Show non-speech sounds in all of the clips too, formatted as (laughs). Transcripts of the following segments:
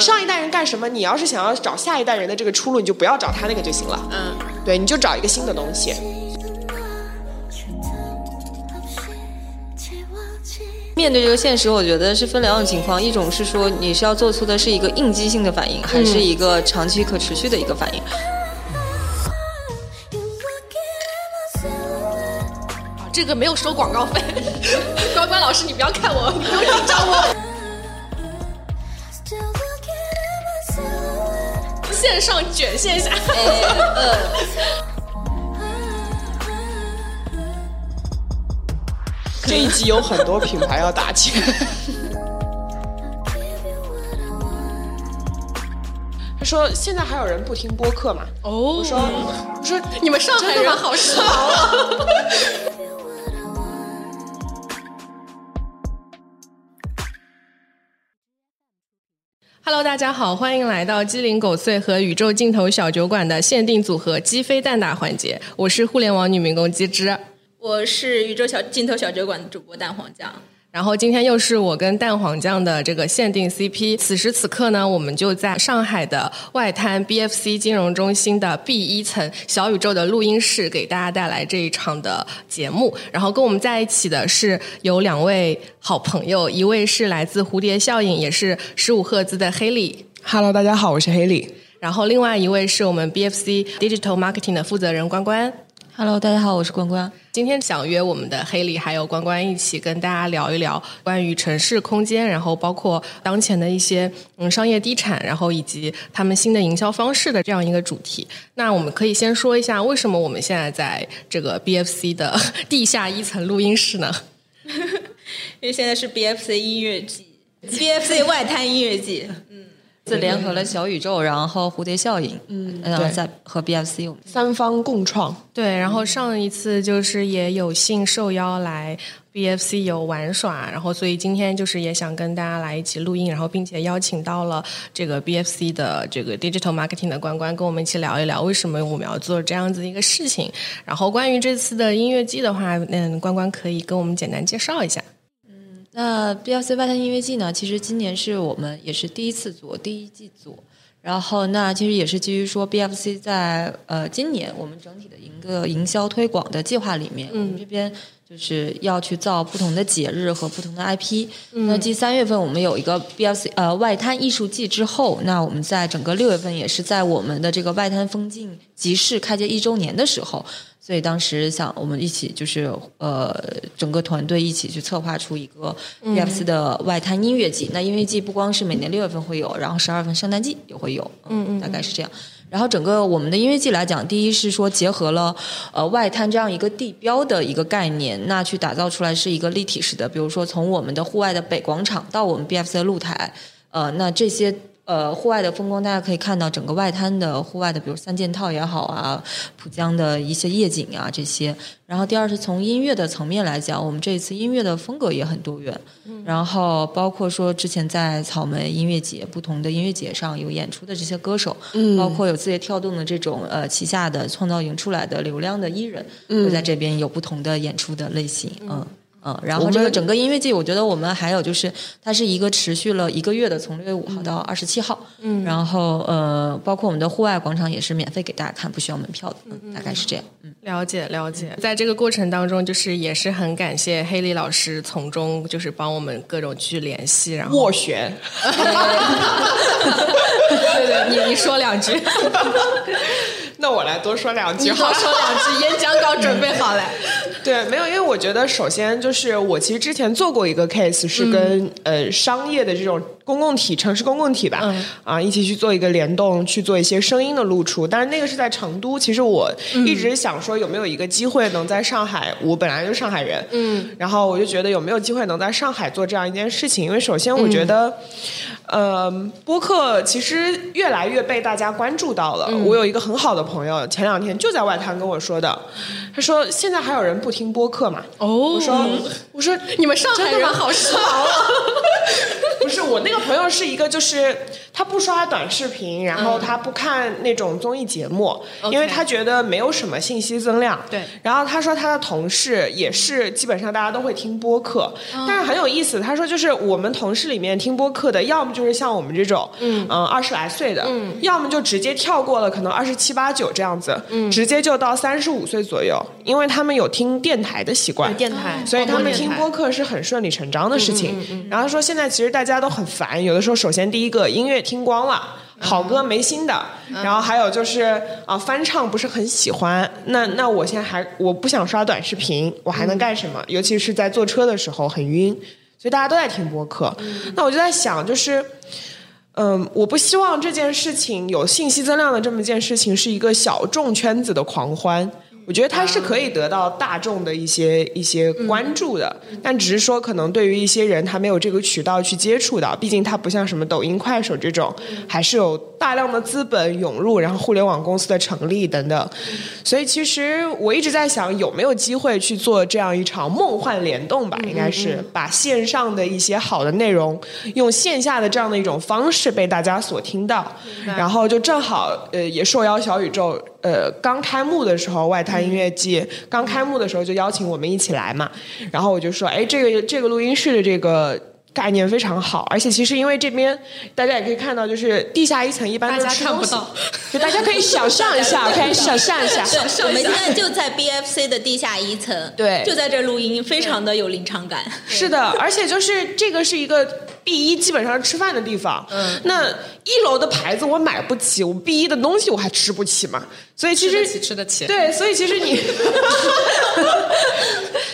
上一代人干什么，你要是想要找下一代人的这个出路，你就不要找他那个就行了。嗯，对，你就找一个新的东西。面对这个现实，我觉得是分两种情况，一种是说你是要做出的是一个应激性的反应，还是一个长期可持续的一个反应。这个没有收广告费，(laughs) 关关老师，你不要看我，你不用紧张我。线上卷线下。(laughs) 这一集有很多品牌要打钱。他说：“现在还有人不听播客吗？”哦，我说：“我说你们上海人好 (laughs) 时 Hello，大家好，欢迎来到鸡零狗碎和宇宙尽头小酒馆的限定组合鸡飞蛋打环节。我是互联网女民工鸡汁，我是宇宙小尽头小酒馆的主播蛋黄酱。然后今天又是我跟蛋黄酱的这个限定 CP。此时此刻呢，我们就在上海的外滩 BFC 金融中心的 B 一层小宇宙的录音室，给大家带来这一场的节目。然后跟我们在一起的是有两位好朋友，一位是来自蝴蝶效应，也是十五赫兹的黑莉。，Hello，大家好，我是黑莉。然后另外一位是我们 BFC Digital Marketing 的负责人关关。Hello，大家好，我是关关。今天想约我们的黑里还有关关一起跟大家聊一聊关于城市空间，然后包括当前的一些嗯商业地产，然后以及他们新的营销方式的这样一个主题。那我们可以先说一下为什么我们现在在这个 BFC 的地下一层录音室呢？因为现在是 BFC 音乐季，BFC 外滩音乐季。自联合了小宇宙，然后蝴蝶效应，嗯，然后在和 BFC 我们三方共创，对，然后上一次就是也有幸受邀来 BFC 有玩耍，然后所以今天就是也想跟大家来一起录音，然后并且邀请到了这个 BFC 的这个 Digital Marketing 的关关，跟我们一起聊一聊为什么我们要做这样子一个事情。然后关于这次的音乐季的话，嗯，关关可以跟我们简单介绍一下。那 BFC 外滩音乐季呢？其实今年是我们也是第一次做，第一季做。然后那其实也是基于说 BFC 在呃今年我们整体的一个营销推广的计划里面，我们这边就是要去造不同的节日和不同的 IP。那继三月份我们有一个 BFC 呃外滩艺术季之后，那我们在整个六月份也是在我们的这个外滩风景集市开街一周年的时候。所以当时想，我们一起就是呃，整个团队一起去策划出一个 BFC 的外滩音乐季。那音乐季不光是每年六月份会有，然后十二月份圣诞季也会有，嗯嗯，大概是这样。然后整个我们的音乐季来讲，第一是说结合了呃外滩这样一个地标的一个概念，那去打造出来是一个立体式的，比如说从我们的户外的北广场到我们 BFC 的露台，呃，那这些。呃，户外的风光，大家可以看到整个外滩的户外的，比如三件套也好啊，浦江的一些夜景啊这些。然后第二是从音乐的层面来讲，我们这一次音乐的风格也很多元。然后包括说之前在草莓音乐节不同的音乐节上有演出的这些歌手，嗯包括有字节跳动的这种呃旗下的创造营出来的流量的艺人，会在这边有不同的演出的类型，嗯。嗯，然后这个整个音乐季，我觉得我们还有就是，它是一个持续了一个月的，从六月五号到二十七号。嗯，然后呃，包括我们的户外广场也是免费给大家看，不需要门票的。嗯，大概是这样。嗯，了解了解，在这个过程当中，就是也是很感谢黑莉老师从中就是帮我们各种去联系，然后斡旋。对对，你你说两句，(laughs) 那我来多说两句你好说两句，演讲稿准备好了。对，没有，因为我觉得首先就是我其实之前做过一个 case，是跟、呃商业的这种公共体、城市公共体吧，嗯啊一起去做一个联动，去做一些声音的露出。但是那个是在成都，其实我一直想说有没有一个机会能在上海，我本来就是上海人，嗯，然后我就觉得有没有机会能在上海做这样一件事情，因为首先我觉得。呃，播客其实越来越被大家关注到了。我有一个很好的朋友，前两天就在外滩跟我说的，他说现在还有人不听播客嘛？哦，我说我说你们上海人好时髦啊！(laughs) 不是我那个朋友是一个，就是他他不刷短视频，然后他不看那种综艺节目，因为他觉得没有什么信息增量。对。然后他说他的同事也是基本上大家都会听播客，但是很有意思。他说就是我们同事里面听播客的，要么就是像我们这种，嗯。二十来岁的，嗯，要么就直接跳过了，可能二十七八九这样子，嗯，直接就到三十五岁左右，因为他们有听电台的习惯，电台，所以他们听播客是很顺理成章的事情。然后说现在其实大家都很烦，有的时候首先第一个音乐听光了。好歌没新的，然后还有就是啊，翻唱不是很喜欢。那那我现在还我不想刷短视频，我还能干什么？尤其是在坐车的时候很晕，所以大家都在听播客。那我就在想，就是嗯，我不希望这件事情有信息增量的这么一件事情是一个小众圈子的狂欢。我觉得它是可以得到大众的一些一些关注的，但只是说可能对于一些人他没有这个渠道去接触到，毕竟它不像什么抖音、快手这种，还是有大量的资本涌入，然后互联网公司的成立等等。所以其实我一直在想，有没有机会去做这样一场梦幻联动吧？应该是把线上的一些好的内容，用线下的这样的一种方式被大家所听到，然后就正好呃也受邀小宇宙。呃，刚开幕的时候，外滩音乐季刚开幕的时候就邀请我们一起来嘛，然后我就说，哎，这个这个录音室的这个概念非常好，而且其实因为这边大家也可以看到，就是地下一层一般大家看不到，就大家可以想象一下，(laughs) 可以想象一下，我们现在就在 BFC 的地下一层，对，就在这录音，非常的有临场感。是的，而且就是这个是一个。B 一基本上是吃饭的地方，嗯，那一楼的牌子我买不起，我 B 一的东西我还吃不起嘛，所以其实吃得起，对，所以其实你 (laughs)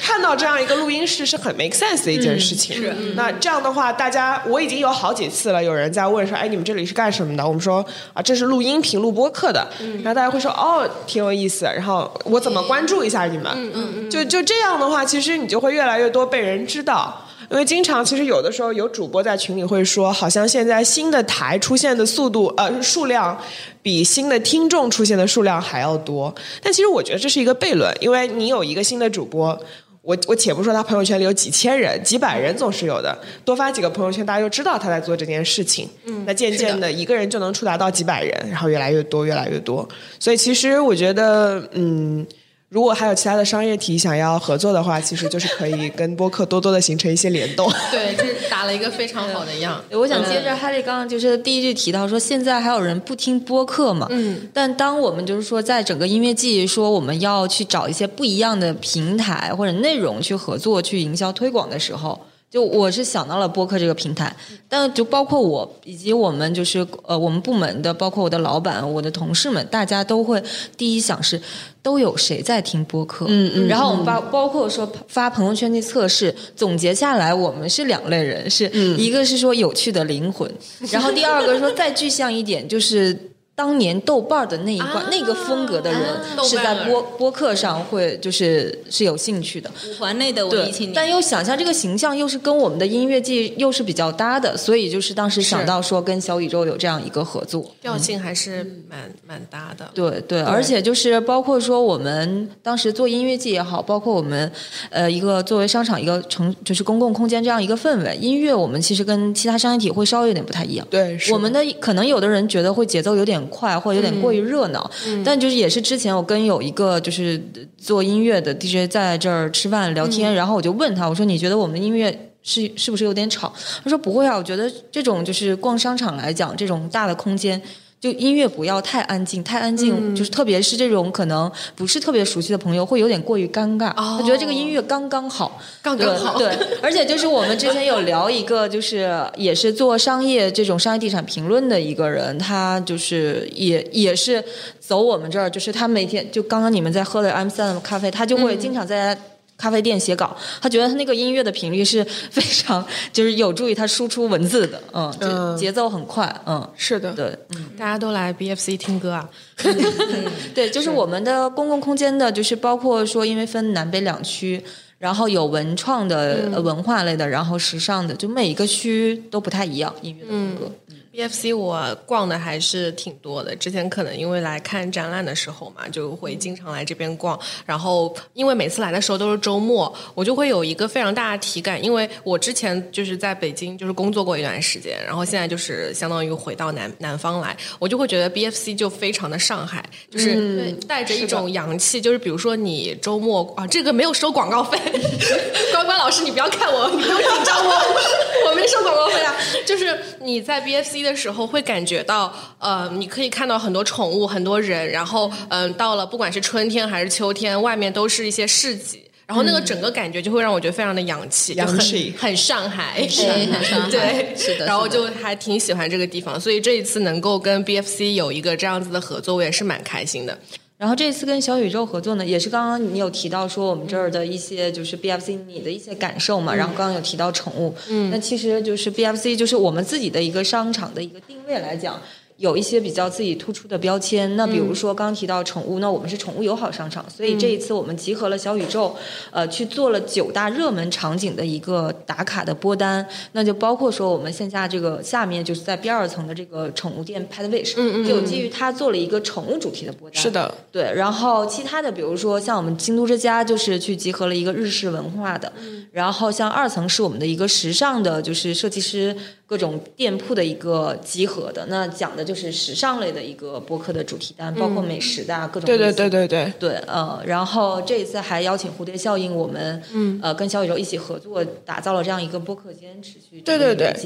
看到这样一个录音室是很 make sense 的一件事情。是，那这样的话，大家我已经有好几次了，有人在问说，哎，你们这里是干什么的？我们说啊，这是录音频录播客的，然后大家会说，哦，挺有意思，然后我怎么关注一下你们？嗯嗯嗯，就就这样的话，其实你就会越来越多被人知道。因为经常，其实有的时候有主播在群里会说，好像现在新的台出现的速度，呃，数量比新的听众出现的数量还要多。但其实我觉得这是一个悖论，因为你有一个新的主播，我我且不说他朋友圈里有几千人、几百人总是有的，多发几个朋友圈，大家就知道他在做这件事情。嗯，那渐渐的一个人就能触达到几百人，然后越来越多，越来越多。所以其实我觉得，嗯。如果还有其他的商业体想要合作的话，(laughs) 其实就是可以跟播客多多的形成一些联动。对，就是打了一个非常好的样。我想接着哈利刚刚就是第一句提到说，现在还有人不听播客嘛？嗯。但当我们就是说，在整个音乐季说我们要去找一些不一样的平台或者内容去合作、去营销推广的时候。就我是想到了播客这个平台，但就包括我以及我们就是呃我们部门的，包括我的老板、我的同事们，大家都会第一想是都有谁在听播客，嗯嗯，然后我们包包括说发朋友圈的测试，总结下来我们是两类人，是一个是说有趣的灵魂，然后第二个说再具象一点就是。当年豆瓣的那一挂那个风格的人是在播播客上会就是是有兴趣的。五环内的文艺青年，但又想象这个形象又是跟我们的音乐季又是比较搭的，所以就是当时想到说跟小宇宙有这样一个合作，调性还是蛮蛮搭的。对对，而且就是包括说我们当时做音乐季也好，包括我们呃一个作为商场一个城就是公共空间这样一个氛围，音乐我们其实跟其他商业体会稍微有点不太一样。对，我们的可能有的人觉得会节奏有点。快或者有点过于热闹，但就是也是之前我跟有一个就是做音乐的 DJ 在这儿吃饭聊天，然后我就问他，我说你觉得我们的音乐是是不是有点吵？他说不会啊，我觉得这种就是逛商场来讲，这种大的空间。就音乐不要太安静，太安静就是特别是这种可能不是特别熟悉的朋友会有点过于尴尬。他觉得这个音乐刚刚好，刚刚好。对，而且就是我们之前有聊一个，就是也是做商业这种商业地产评论的一个人，他就是也也是走我们这儿，就是他每天就刚刚你们在喝的 M 三的咖啡，他就会经常在。咖啡店写稿，他觉得他那个音乐的频率是非常，就是有助于他输出文字的，嗯，节奏很快，嗯，是的，对，大家都来 BFC 听歌啊，(laughs) 对，就是我们的公共空间的，就是包括说，因为分南北两区，然后有文创的、文化类的，然后时尚的，就每一个区都不太一样，音乐的风格。BFC 我逛的还是挺多的，之前可能因为来看展览的时候嘛，就会经常来这边逛。然后因为每次来的时候都是周末，我就会有一个非常大的体感，因为我之前就是在北京就是工作过一段时间，然后现在就是相当于回到南南方来，我就会觉得 BFC 就非常的上海，就是带着一种洋气。就是比如说你周末啊，这个没有收广告费，(laughs) 关关老师你不要看我，你不用紧张我，(laughs) 我没收广告费啊。就是你在 BFC 的时候会感觉到，呃，你可以看到很多宠物，很多人，然后嗯，到了不管是春天还是秋天，外面都是一些市集。然后那个整个感觉就会让我觉得非常的洋气，洋气很上海，很上海，对，是的。然后就还挺喜欢这个地方，所以这一次能够跟 BFC 有一个这样子的合作，我也是蛮开心的。然后这次跟小宇宙合作呢，也是刚刚你有提到说我们这儿的一些就是 BFC 你的一些感受嘛，然后刚刚有提到宠物，嗯，那其实就是 BFC 就是我们自己的一个商场的一个定位来讲。有一些比较自己突出的标签，那比如说刚提到宠物，那我们是宠物友好商场，所以这一次我们集合了小宇宙，呃，去做了九大热门场景的一个打卡的播单，那就包括说我们线下这个下面就是在第二层的这个宠物店 Pet Wish，嗯嗯，就基于它做了一个宠物主题的播单，是的，对，然后其他的比如说像我们京都之家就是去集合了一个日式文化的，然后像二层是我们的一个时尚的，就是设计师。各种店铺的一个集合的，那讲的就是时尚类的一个播客的主题单，包括美食的各种。对对对对对对，呃，然后这一次还邀请蝴蝶效应，我们嗯呃跟小宇宙一起合作，打造了这样一个播客间，持续对对对。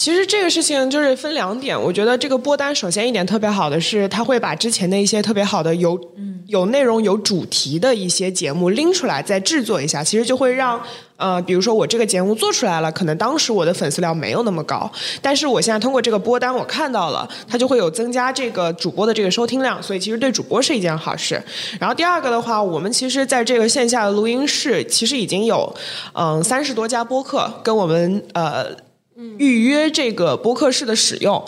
其实这个事情就是分两点，我觉得这个播单首先一点特别好的是，他会把之前的一些特别好的有有内容、有主题的一些节目拎出来再制作一下，其实就会让呃，比如说我这个节目做出来了，可能当时我的粉丝量没有那么高，但是我现在通过这个播单我看到了，它就会有增加这个主播的这个收听量，所以其实对主播是一件好事。然后第二个的话，我们其实在这个线下的录音室，其实已经有嗯三十多家播客跟我们呃。预约这个播客室的使用，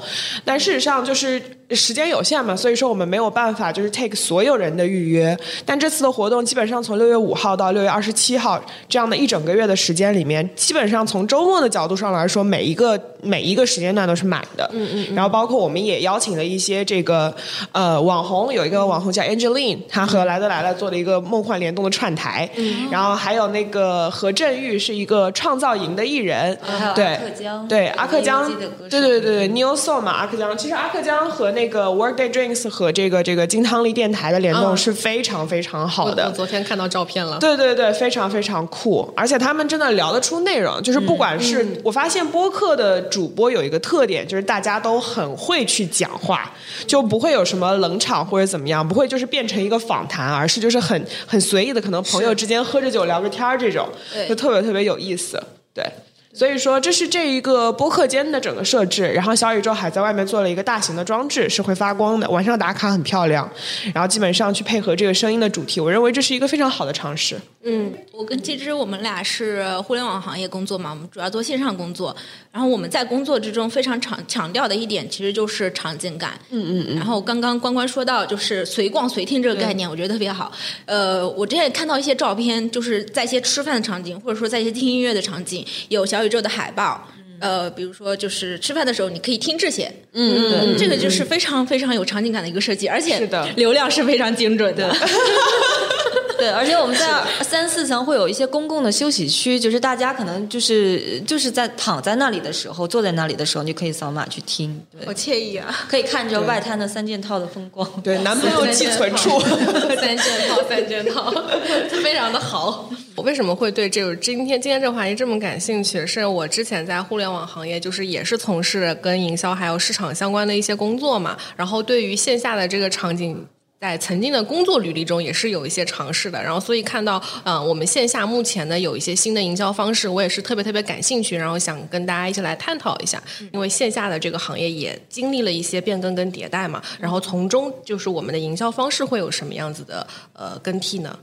但事实上就是时间有限嘛，所以说我们没有办法就是 take 所有人的预约。但这次的活动基本上从六月五号到六月二十七号这样的一整个月的时间里面，基本上从周末的角度上来说，每一个每一个时间段都是满的。嗯嗯。然后包括我们也邀请了一些这个呃网红，有一个网红叫 Angeline，她和来都来了做了一个梦幻联动的串台。嗯。然后还有那个何振玉是一个创造营的艺人。对。对阿克江，对对对对，New Soul 嘛，阿克江。其实阿克江和那个 Workday Drinks 和这个这个金汤力电台的联动是非常非常好的。我昨天看到照片了。对对对，非常非常酷，而且他们真的聊得出内容。就是不管是我发现播客的主播有一个特点，就是大家都很会去讲话，就不会有什么冷场或者怎么样，不会就是变成一个访谈，而是就是很很随意的，可能朋友之间喝着酒聊着天儿这种，就特别特别有意思。对。所以说，这是这一个播客间的整个设置。然后小宇宙还在外面做了一个大型的装置，是会发光的，晚上打卡很漂亮。然后基本上去配合这个声音的主题，我认为这是一个非常好的尝试。嗯，我跟季之我们俩是互联网行业工作嘛，我们主要做线上工作。然后我们在工作之中非常强强调的一点，其实就是场景感。嗯嗯嗯。然后刚刚关关说到就是随逛随听这个概念，我觉得特别好。呃，我之前也看到一些照片，就是在一些吃饭的场景，或者说在一些听音乐的场景，有小。宇宙的海报，呃，比如说就是吃饭的时候，你可以听这些，嗯，这个就是非常非常有场景感的一个设计，而且流量是非常精准的。(laughs) 对，而且我们在三四层会有一些公共的休息区，就是大家可能就是就是在躺在那里的时候，坐在那里的时候，你可以扫码去听，好惬意啊！可以看着外滩的三件套的风光，对，男朋友寄存处，(laughs) 三件套，三件套，非常的好。我为什么会对这个今天今天这个话题这么感兴趣？是我之前在互联网行业，就是也是从事跟营销还有市场相关的一些工作嘛，然后对于线下的这个场景。在曾经的工作履历中也是有一些尝试的，然后所以看到，嗯，我们线下目前呢有一些新的营销方式，我也是特别特别感兴趣，然后想跟大家一起来探讨一下，因为线下的这个行业也经历了一些变更跟迭代嘛，然后从中就是我们的营销方式会有什么样子的呃更替呢？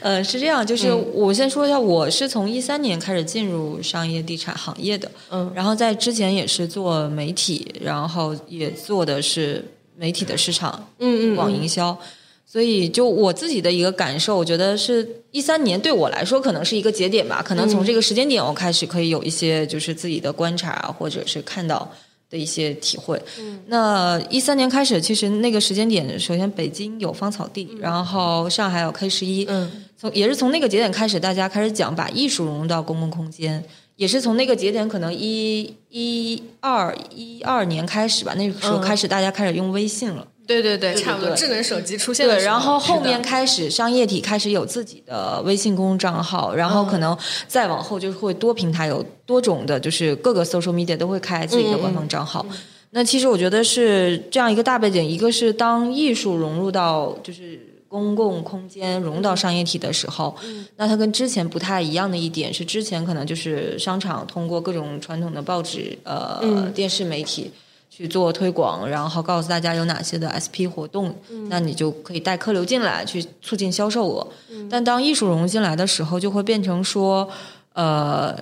呃，是这样，就是我先说一下，我是从一三年开始进入商业地产行业的，嗯，然后在之前也是做媒体，然后也做的是。媒体的市场，嗯嗯，网营销，所以就我自己的一个感受，我觉得是一三年对我来说可能是一个节点吧，可能从这个时间点我开始可以有一些就是自己的观察，或者是看到的一些体会。嗯那一三年开始，其实那个时间点，首先北京有芳草地，然后上海有 K 十一，嗯，从也是从那个节点开始，大家开始讲把艺术融入到公共空间。也是从那个节点，可能一一二一二年开始吧，那个时候开始大家开始用微信了。对对对，对差不多，智能手机出现了对，然后后面开始商业体开始有自己的微信公众账号，然后可能再往后就是会多平台有多种的，就是各个 social media 都会开自己的官方账号。那其实我觉得是这样一个大背景，一个是当艺术融入到就是公共空间融到商业体的时候，那它跟之前不太一样的一点是，之前可能就是商场通过各种传统的报纸、呃、电视媒体。去做推广，然后告诉大家有哪些的 SP 活动，那你就可以带客流进来，去促进销售额。但当艺术融进来的时候，就会变成说，呃，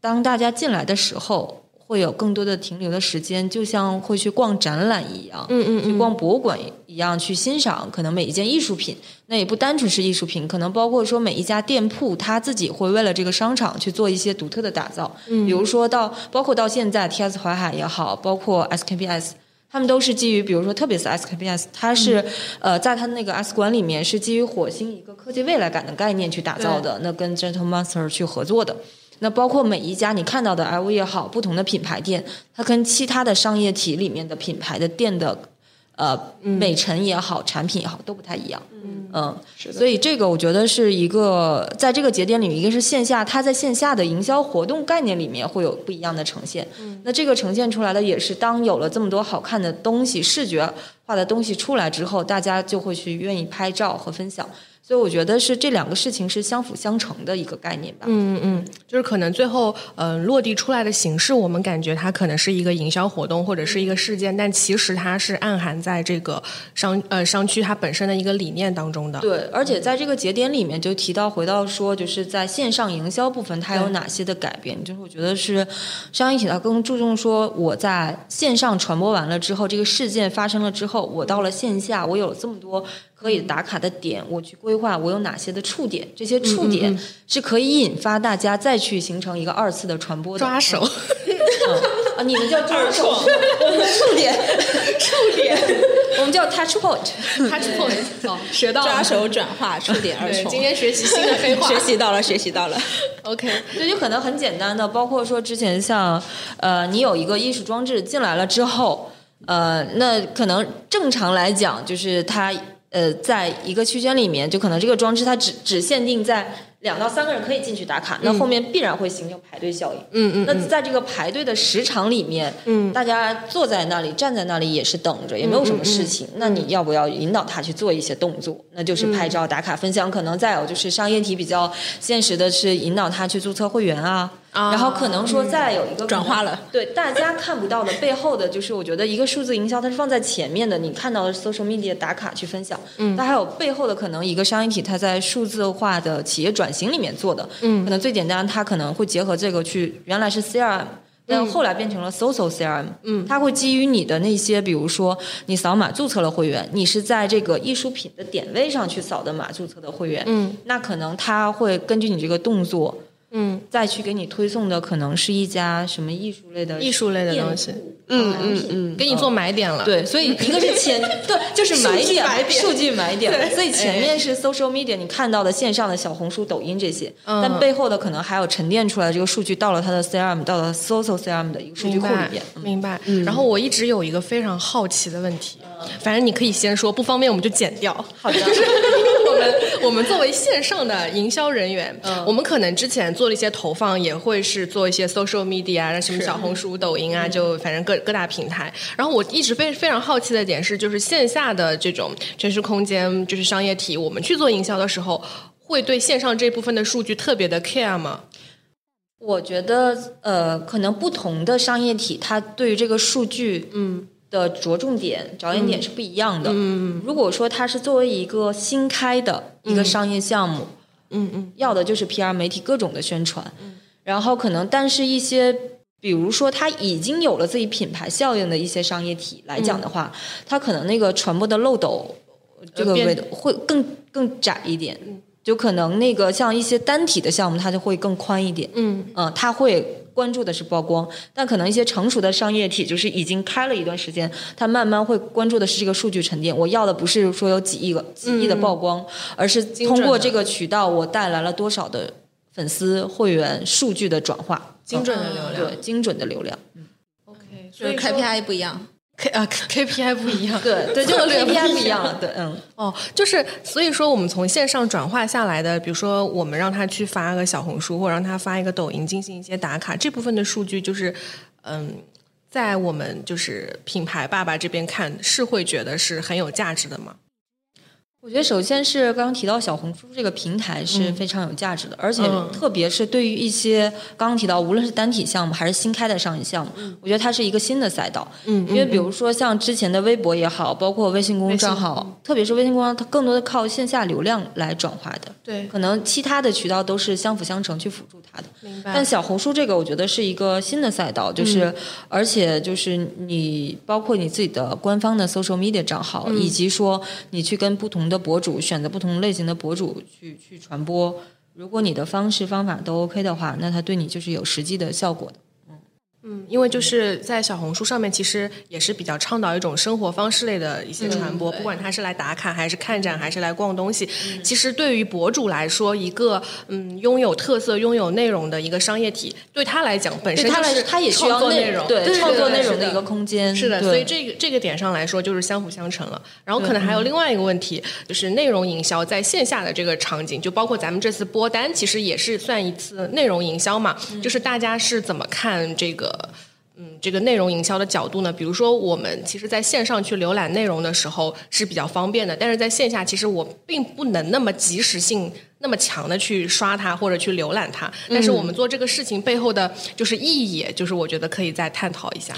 当大家进来的时候，会有更多的停留的时间，就像会去逛展览一样，嗯嗯去逛博物馆一样，去欣赏可能每一件艺术品。那也不单纯是艺术品，可能包括说每一家店铺，他自己会为了这个商场去做一些独特的打造。嗯比如说到包括到现在 T.S. 淮海也好，包括 S.K.P.S。他们都是基于，比如说，特别是 SKPS，它是、呃，在它的那个 S 馆里面是基于火星一个科技未来感的概念去打造的，那跟 Gentle Monster 去合作的。那包括每一家你看到的 LV 也好，不同的品牌店，它跟其他的商业体里面的品牌的店的呃美陈也好，产品也好，都不太一样。嗯，所以这个我觉得是一个在这个节点里面，一个是线下，它在线下的营销活动概念里面会有不一样的呈现。那这个呈现出来的也是，当有了这么多好看的东西、视觉化的东西出来之后，大家就会去愿意拍照和分享。所以我觉得是这两个事情是相辅相成的一个概念吧。嗯嗯，就是可能最后呃落地出来的形式，我们感觉它可能是一个营销活动或者是一个事件，但其实它是暗含在这个商呃商区它本身的一个理念当中的。对，而且在这个节点里面就提到回到说，就是在线上营销部分，它有哪些的改变？就是我觉得是商业体它更注重说，我在线上传播完了之后，这个事件发生了之后，我到了线下，我有了这么多可以打卡的点，我去规划我有哪些的触点，这些触点是可以引发大家再去形成一个二次的传播的抓手，嗯 (laughs) 啊，你们叫抓手，我 (laughs) 们触点，触点，我们叫 touch point。(laughs) touch point，哦，学到了抓手转化触点二对，重。今天学习新的黑话。学习到了，学习到了。OK，这就可能很简单的，包括说之前像呃，你有一个艺术装置进来了之后，呃，那可能正常来讲，就是它呃，在一个区间里面，就可能这个装置它只只限定在两到三个人可以进去打卡，那后面必然会形成排队效应。嗯嗯那在这个排队的时长里面，嗯，大家坐在那里、站在那里也是等着，也没有什么事情。那你要不要引导他去做一些动作？那就是拍照、打卡、分享。可能再有就是商业体比较现实的是引导他去注册会员啊。然后可能说再有一个转化了，对大家看不到的背后的，就是我觉得一个数字营销它是放在前面的，你看到的 social media 打卡去分享，嗯，它还有背后的可能一个商业体它在数字化的企业转型里面做的，嗯，可能最简单，它可能会结合这个去，原来是 CRM。但后来变成了 social CRM，嗯，它会基于你的那些，比如说你扫码注册了会员，你是在这个艺术品的点位上去扫的码注册的会员，嗯，那可能它会根据你这个动作，嗯，再去给你推送的可能是一家什么艺术类的艺术类的东西。嗯嗯嗯，给你做买点了。对，所以一个是前 (laughs) 对，就是买点，数据买点。对。所以前面是 social media，你看到的线上的小红书、抖音这些，嗯。但背后的可能还有沉淀出来的这个数据到了它的 CRM，到了 social CRM 的一个数据库里明白面。嗯。明白。然后我一直有一个非常好奇的问题，反正你可以先说，不方便我们就剪掉。好的 (laughs) (laughs) 们 (laughs) 我们作为线上的营销人员，嗯我们可能之前做了一些投放，也会是做一些 social media 啊，什么小红书、抖音啊，就反正各各大平台。然后我一直非非常好奇的点是，就是线下的这种城市空间，就是商业体，我们去做营销的时候。会对线上这部分的数据特别的 care 吗？我觉得呃，可能不同的商业体，它对于这个数据嗯的着重点、着眼点是不一样的。嗯，如果说它是作为一个新开的一个商业项目，嗯嗯要的就是 PR 媒体各种的宣传，然后可能但是一些。比如说，它已经有了自己品牌效应的一些商业体来讲的话，它可能那个传播的漏斗，这个变维度会更更窄一点。就可能那个像一些单体的项目，它就会更宽一点。嗯嗯，它会关注的是曝光，但可能一些成熟的商业体就是已经开了一段时间，它慢慢会关注的是这个数据沉淀。我要的不是说有几亿个几亿的曝光，而是通过这个渠道我带来了多少的粉丝、会员、数据的转化，精准的流量，对精准的流量。嗯 OK，所以 KPI 不一样。K 啊 KPI 不一样，对对，(laughs) 就是 KPI 不不一样，对，嗯。哦，就是所以说，我们从线上转化下来的，比如说我们让他去发个小红书，或者让他发一个抖音，进行一些打卡，这部分的数据就是，嗯，在我们就是品牌爸爸这边看，是会觉得是很有价值的吗？我觉得首先是刚刚提到小红书这个平台是非常有价值的，而且嗯特别是对于一些刚刚提到无论是单体项目还是新开的商业项目，我觉得它是一个新的赛道。嗯因为比如说像之前的微博也好，包括微信公众账号，特别是微信公众号，它更多的靠线下流量来转化的。对可能其他的渠道都是相辅相成去辅助它的。明白但小红书这个，我觉得是一个新的赛道，就是、嗯而且就是你包括你自己的官方的 social media 账号，嗯以及说你去跟不同的博主选择不同类型的博主去去传播。如果你的方式方法都 OK 的话，那它对你就是有实际的效果的。嗯，因为就是在小红书上面，其实也是比较倡导一种生活方式类的一些传播，不管他是来打卡，还是看展，还是来逛东西。其实对于博主来说，一个嗯拥有特色、拥有内容的一个商业体，对他来讲本身他来就是他也需要内容，对对创作内容的一个空间。是的，所以这个这个点上来说，就是相辅相成了。然后可能还有另外一个问题，就是内容营销在线下的这个场景，就包括咱们这次播单，其实也是算一次内容营销嘛。就是大家是怎么看这个？嗯，这个内容营销的角度呢，比如说我们其实在线上去浏览内容的时候是比较方便的，但是在线下其实我并不能那么及时性那么强的去刷它或者去浏览它。但是我们做这个事情背后的就是意义，就是我觉得可以再探讨一下。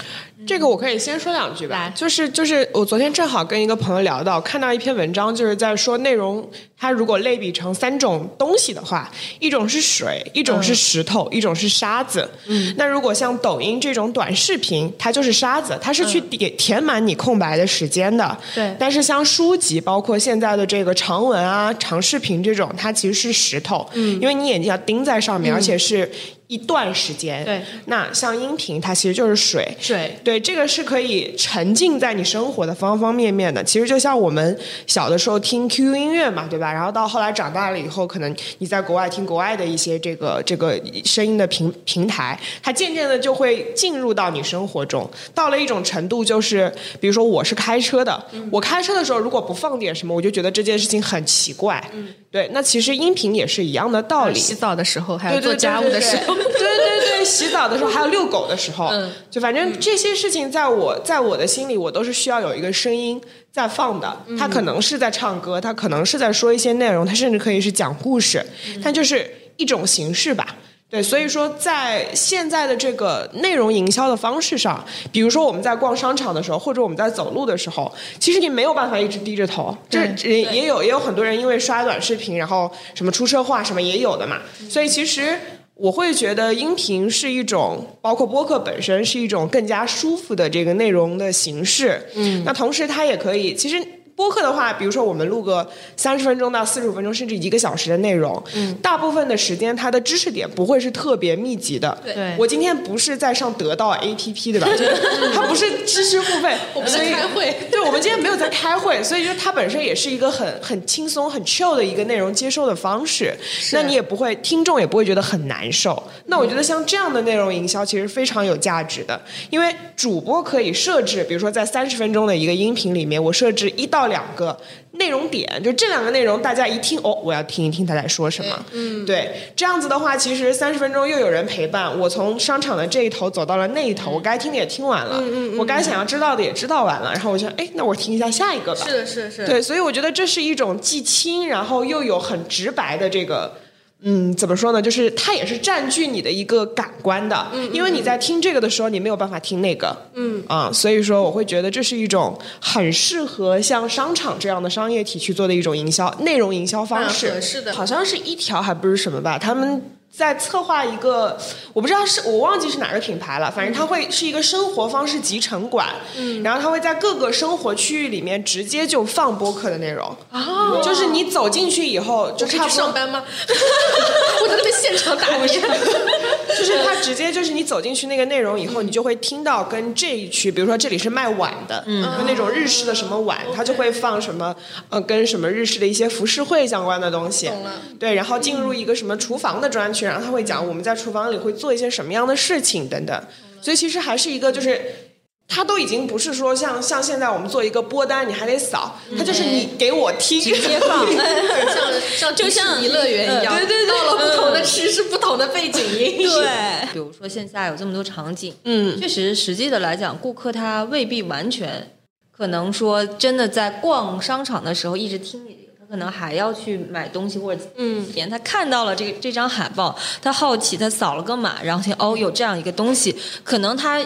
这个我可以先说两句吧，就是就是我昨天正好跟一个朋友聊到，看到一篇文章，就是在说内容，它如果类比成三种东西的话，一种是水，一种是石头，一种是沙子。嗯，那如果像抖音这种短视频，它就是沙子，它是去填填满你空白的时间的。对但是像书籍，包括现在的这个长文啊、长视频这种，它其实是石头，嗯，因为你眼睛要盯在上面，而且是一段时间。对，那像音频，它其实就是水，水对，这个是可以沉浸在你生活的方方面面的。其实就像我们小的时候听 QQ 音乐嘛，对吧？然后到后来长大了以后，可能你在国外听国外的一些这个这个声音的平平台，它渐渐的就会进入到你生活中。到了一种程度，就是比如说我是开车的，我开车的时候如果不放点什么，我就觉得这件事情很奇怪。对，那其实音频也是一样的道理。洗澡的时候，还有做家务的时候，对对对对对对，洗澡的时候还有遛狗的时候，嗯就反正这些事情，在我在我的心里，我都是需要有一个声音在放的。嗯他可能是在唱歌，他可能是在说一些内容，他甚至可以是讲故事，嗯它就是一种形式吧。对，所以说在现在的这个内容营销的方式上，比如说我们在逛商场的时候，或者我们在走路的时候，其实你没有办法一直低着头。这这也有也有很多人因为刷短视频，然后什么出车祸啊什么也有的嘛。所以其实我会觉得音频是一种，包括播客本身是一种更加舒服的这个内容的形式。嗯，那同时它也可以，其实。播客的话，比如说我们录个三十分钟到四十五分钟，甚至一个小时的内容，嗯，大部分的时间它的知识点不会是特别密集的。对我今天不是在上得到 APP 对吧？就是它不是知识付费，(laughs) 我们在开会 (laughs) 对，我们今天没有在开会，所以就它本身也是一个很很轻松、很 chill 的一个内容接收的方式。那你也不会，听众也不会觉得很难受。那我觉得像这样的内容营销其实非常有价值的，因为主播可以设置，比如说在三十分钟的一个音频里面，我设置一到两个内容点，就这两个内容大家一听哦，我要听一听他在说什么。嗯，对，这样子的话，其实三十分钟又有人陪伴，我从商场的这一头走到了那一头，我该听的也听完了，嗯嗯我该想要知道的也知道完了，然后我就哎，那我听一下下一个吧。是的，是的，是的。对，所以我觉得这是一种既轻，然后又有很直白的这个。嗯，怎么说呢？就是它也是占据你的一个感官的，嗯，因为你在听这个的时候，你没有办法听那个，嗯啊，所以说我会觉得这是一种很适合像商场这样的商业体去做的一种营销内容营销方式，蛮合适的好像是一条还不是什么吧，他们。在策划一个，我不知道是我忘记是哪个品牌了，反正它会是一个生活方式集成馆，嗯，然后它会在各个生活区域里面直接就放播客的内容，啊，就是你走进去以后就差不多去上，班吗？(laughs) 我在那边现场打一下。(laughs) 就是它直接就是你走进去那个内容以后，你就会听到跟这一区，比如说这里是卖碗的，嗯，就那种日式的什么碗，它就会放什么呃跟什么日式的一些服饰会相关的东西，对，然后进入一个什么厨房的专区，然后他会讲我们在厨房里会做一些什么样的事情等等，所以其实还是一个就是。它都已经不是说像像现在我们做一个播单，你还得扫，它就是你给我听，直接放，(laughs) 像像就像迪士尼乐园一样，对对对。到了不同的吃是不同的背景音，对，(laughs) 比如说线下有这么多场景，嗯，确实实际的来讲，顾客他未必完全可能说真的在逛商场的时候一直听你这个，他可能还要去买东西或者嗯，他看到了这个这张海报，他好奇，他扫了个码，然后听哦有这样一个东西，可能他。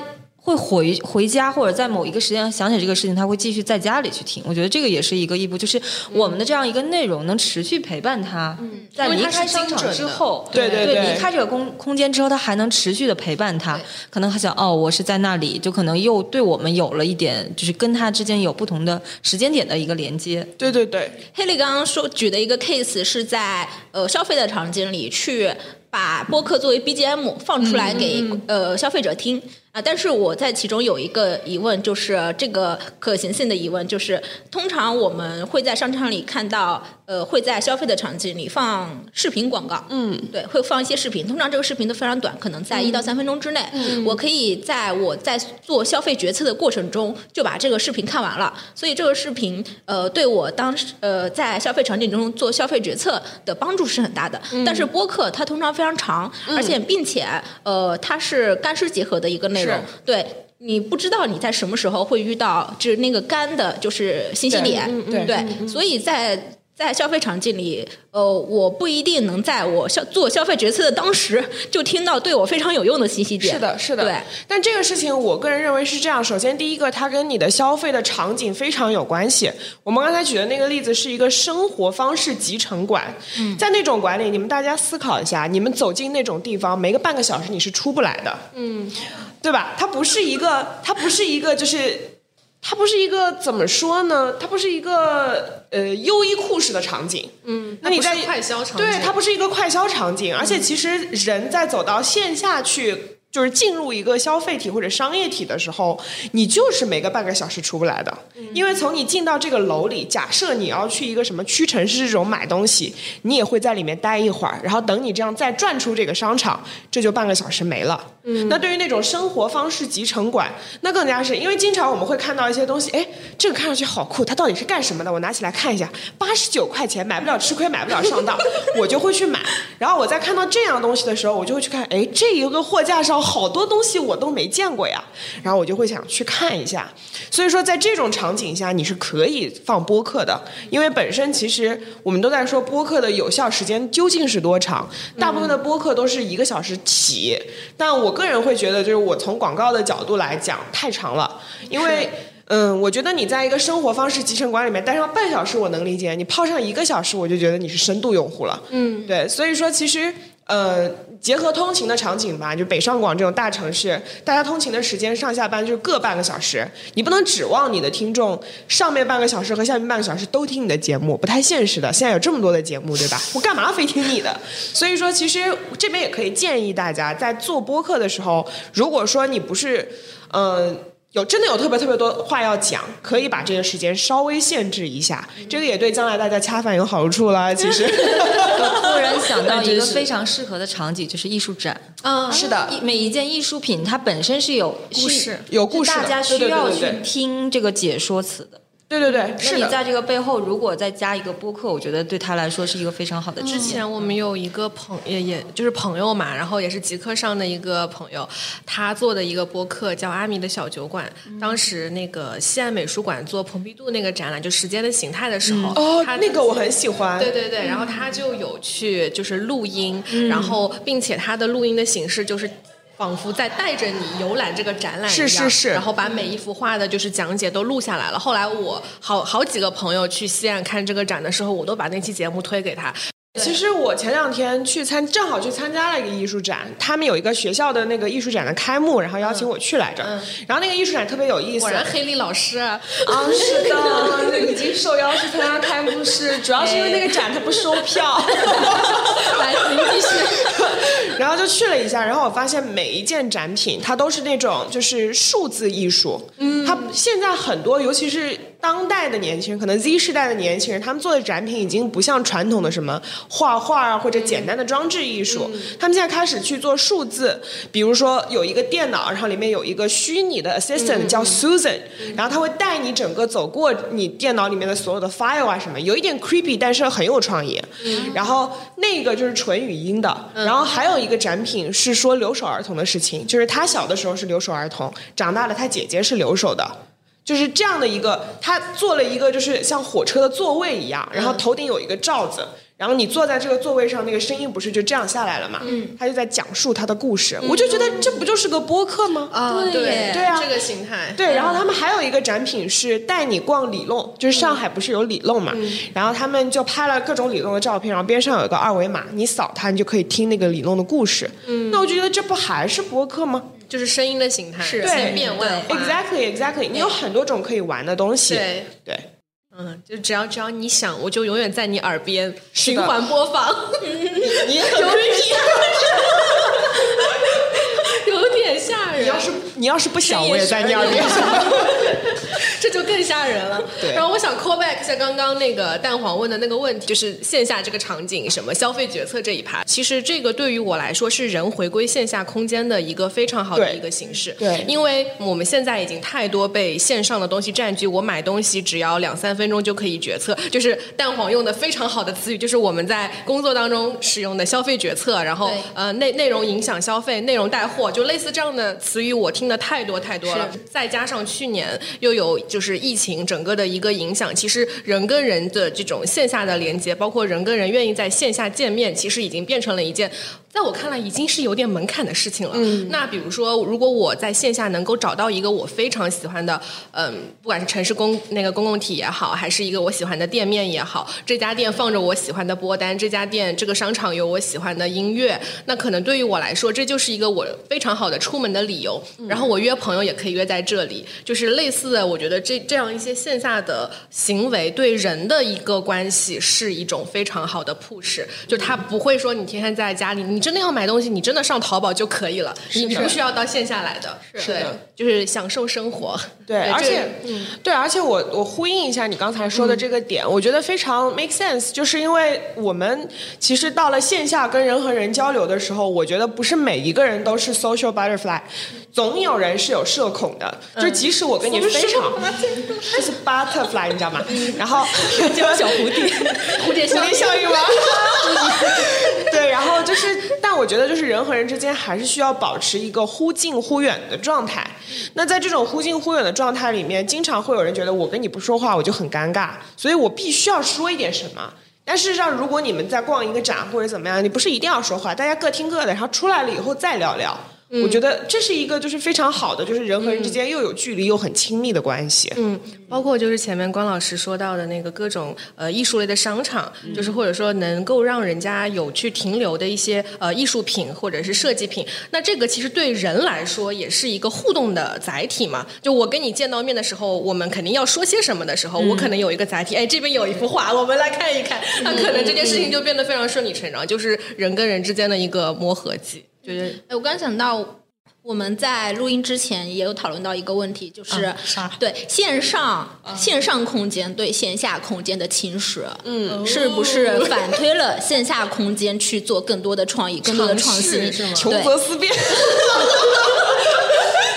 会回回家，或者在某一个时间想起这个事情，他会继续在家里去听。我觉得这个也是一个一步，就是我们的这样一个内容能持续陪伴他，在离开商场之后，对对对，离开这个空空间之后，他还能持续的陪伴他。可能他想，哦，我是在那里，就可能又对我们有了一点，就是跟他之间有不同的时间点的一个连接。对对对，黑莉刚刚说举的一个 case 是在呃消费的场景里去把播客作为 BGM 放出来给呃消费者听。啊，但是我在其中有一个疑问，就是这个可行性的疑问，就是通常我们会在商场里看到，呃，会在消费的场景里放视频广告，嗯，对，会放一些视频，通常这个视频都非常短，可能在一到三分钟之内，我可以在我在做消费决策的过程中就把这个视频看完了，所以这个视频呃对我当时呃在消费场景中做消费决策的帮助是很大的，但是播客它通常非常长，而且并且呃它是干湿结合的一个内。内容。对你不知道你在什么时候会遇到，就是那个干的，就是信息点，对，所以在在消费场景里，呃，我不一定能在我消做消费决策的当时就听到对我非常有用的信息点。是的，是的。对，但这个事情我个人认为是这样。首先，第一个，它跟你的消费的场景非常有关系。我们刚才举的那个例子是一个生活方式集成馆，在那种馆里，你们大家思考一下，你们走进那种地方，没个半个小时你是出不来的。嗯。对吧？它不是一个，它不是一个，就是它不是一个怎么说呢？它不是一个呃优衣库式的场景。嗯，那你在快消场景，对，它不是一个快消场景，而且其实人在走到线下去。就是进入一个消费体或者商业体的时候，你就是每个半个小时出不来的，因为从你进到这个楼里，假设你要去一个什么屈臣氏这种买东西，你也会在里面待一会儿，然后等你这样再转出这个商场，这就半个小时没了。那对于那种生活方式集成馆，那更加是因为经常我们会看到一些东西，哎，这个看上去好酷，它到底是干什么的？我拿起来看一下，八十九块钱买不了吃亏，买不了上当，(laughs) 我就会去买。然后我在看到这样东西的时候，我就会去看，哎，这一个货架上。好多东西我都没见过呀，然后我就会想去看一下。所以说，在这种场景下，你是可以放播客的，因为本身其实我们都在说播客的有效时间究竟是多长，大部分的播客都是一个小时起。但我个人会觉得，就是我从广告的角度来讲，太长了。因为，嗯，我觉得你在一个生活方式集成馆里面待上半小时，我能理解；你泡上一个小时，我就觉得你是深度用户了。嗯，对。所以说，其实。呃，结合通勤的场景吧，就北上广这种大城市，大家通勤的时间上下班就是各半个小时，你不能指望你的听众上面半个小时和下面半个小时都听你的节目，不太现实的。现在有这么多的节目，对吧？(laughs) 我干嘛非听你的？所以说，其实这边也可以建议大家，在做播客的时候，如果说你不是，嗯。有真的有特别特别多话要讲，可以把这个时间稍微限制一下，这个也对将来大家恰饭有好处啦。其实，(laughs) 突然想到 (laughs) 一个非常适合的场景，就是艺术展。嗯，是的，每一件艺术品它本身是有故事，有故事，大家需要去听这个解说词的。对对对，是你在这个背后如果再加一个播客，我觉得对他来说是一个非常好的。之前我们有一个朋也也就是朋友嘛，然后也是极客上的一个朋友，他做的一个播客叫阿米的小酒馆。当时那个西安美术馆做蓬皮杜那个展览，就时间的形态的时候，哦，那个我很喜欢。对对对，然后他就有去就是录音，然后并且他的录音的形式就是。仿佛在带着你游览这个展览一样，是是是，然后把每一幅画的就是讲解都录下来了。后来我好好几个朋友去西安看这个展的时候，我都把那期节目推给他。其实我前两天去参，正好去参加了一个艺术展，他们有一个学校的那个艺术展的开幕，然后邀请我去来着。然后那个艺术展特别有意思，果然黑莉老师啊，啊，是的，已经受邀去参加开幕式，主要是因为那个展它不收票。(laughs) 来，您继续。(laughs) 然后就去了一下，然后我发现每一件展品它都是那种就是数字艺术。嗯，它现在很多，尤其是当代的年轻人，可能 Z 世代的年轻人，他们做的展品已经不像传统的什么画画啊或者简单的装置艺术，他们现在开始去做数字，比如说有一个电脑，然后里面有一个虚拟的 assistant 叫 Susan，然后他会带你整个走过你电脑里面的所有的 file 啊什么，有一点 creepy，但是很有创意。然后那个就是纯语音的，然后还有一个展品是说留守儿童的事情，就是他小的时候是留守儿童，长大了他姐姐是留守的。就是这样的一个，他做了一个就是像火车的座位一样，然后头顶有一个罩子，然后你坐在这个座位上，那个声音不是就这样下来了嘛？嗯，他就在讲述他的故事，我就觉得这不就是个播客吗？啊，对对？啊。这个形态，对，然后他们还有一个展品是带你逛里弄，就是上海不是有里弄嘛，然后他们就拍了各种里弄的照片，然后边上有一个二维码，你扫它，你就可以听那个里弄的故事。嗯，那我就觉得这不还是播客吗就是声音的形态，是千变万化。？Exactly, exactly，你有很多种可以玩的东西。对，对，嗯，就只要只要你想，我就永远在你耳边循环播放，你很 (laughs) creepy。有点吓人。你要是你要是不想，我也在你耳边。这就更吓人了。(laughs) 对然后我想 call back 一下刚刚那个蛋黄问的那个问题，就是线下这个场景，什么消费决策这一趴，其实这个对于我来说是人回归线下空间的一个非常好的一个形式。对因为我们现在已经太多被线上的东西占据，我买东西只要两三分钟就可以决策，就是蛋黄用的非常好的词语，就是我们在工作当中使用的消费决策，然后呃内内容影响消费，内容带货，就类似这样的词语，我听的太多太多了。再加上去年又有就是疫情整个的一个影响，其实人跟人的这种线下的连接，包括人跟人愿意在线下见面，其实已经变成了一件。在我看来，已经是有点门槛的事情了。嗯，那比如说，如果我在线下能够找到一个我非常喜欢的，嗯，不管是城市公那个公共体也好，还是一个我喜欢的店面也好，这家店放着我喜欢的播单，这家店这个商场有我喜欢的音乐，那可能对于我来说，这就是一个我非常好的出门的理由。然后我约朋友也可以约在这里，就是类似的，我觉得这这样一些线下的行为对人的一个关系是一种非常好的 push，就他不会说你天天在家里，你真的要买东西，你真的上淘宝就可以了，你你不需要到线下来的，是。的，就是享受生活。对，而这且，对，而且我我呼应一下你刚才说的这个点，我觉得非常 make sense，就是因为我们其实到了线下跟人和人交流的时候，我觉得不是每一个人都是 social butterfly，总有人是有社恐的，就即使我跟你非常，就是 butterfly，你知道吗？然后叫小蝴蝶，(laughs) 蝴蝶蝴蝶效应吗？(laughs) 对，然后就是，但我觉得就是人和人之间还是需要保持一个忽近忽远的状态。那在这种忽近忽远的状态里面，经常会有人觉得我跟你不说话我就很尴尬，所以我必须要说一点什么。但事实上，如果你们在逛一个展或者怎么样，你不是一定要说话，大家各听各的，然后出来了以后再聊聊。我觉得这是一个就是非常好的，就是人和人之间又有距离又很亲密的关系。嗯，包括就是前面关老师说到的那个各种呃艺术类的商场，就是或者说能够让人家有去停留的一些呃艺术品或者是设计品，那这个其实对人来说也是一个互动的载体嘛。就我跟你见到面的时候，我们肯定要说些什么的时候，我可能有一个载体，哎，这边有一幅画，我们来看一看，那可能这件事情就变得非常顺理成章，就是人跟人之间的一个磨合期。就是哎，我刚想到，我们在录音之前也有讨论到一个问题，就是、啊对线上、线上空间对线下空间的侵蚀，嗯，是不是反推了线下空间去做更多的创意、更多的创新？是吗穷对则思变。(laughs)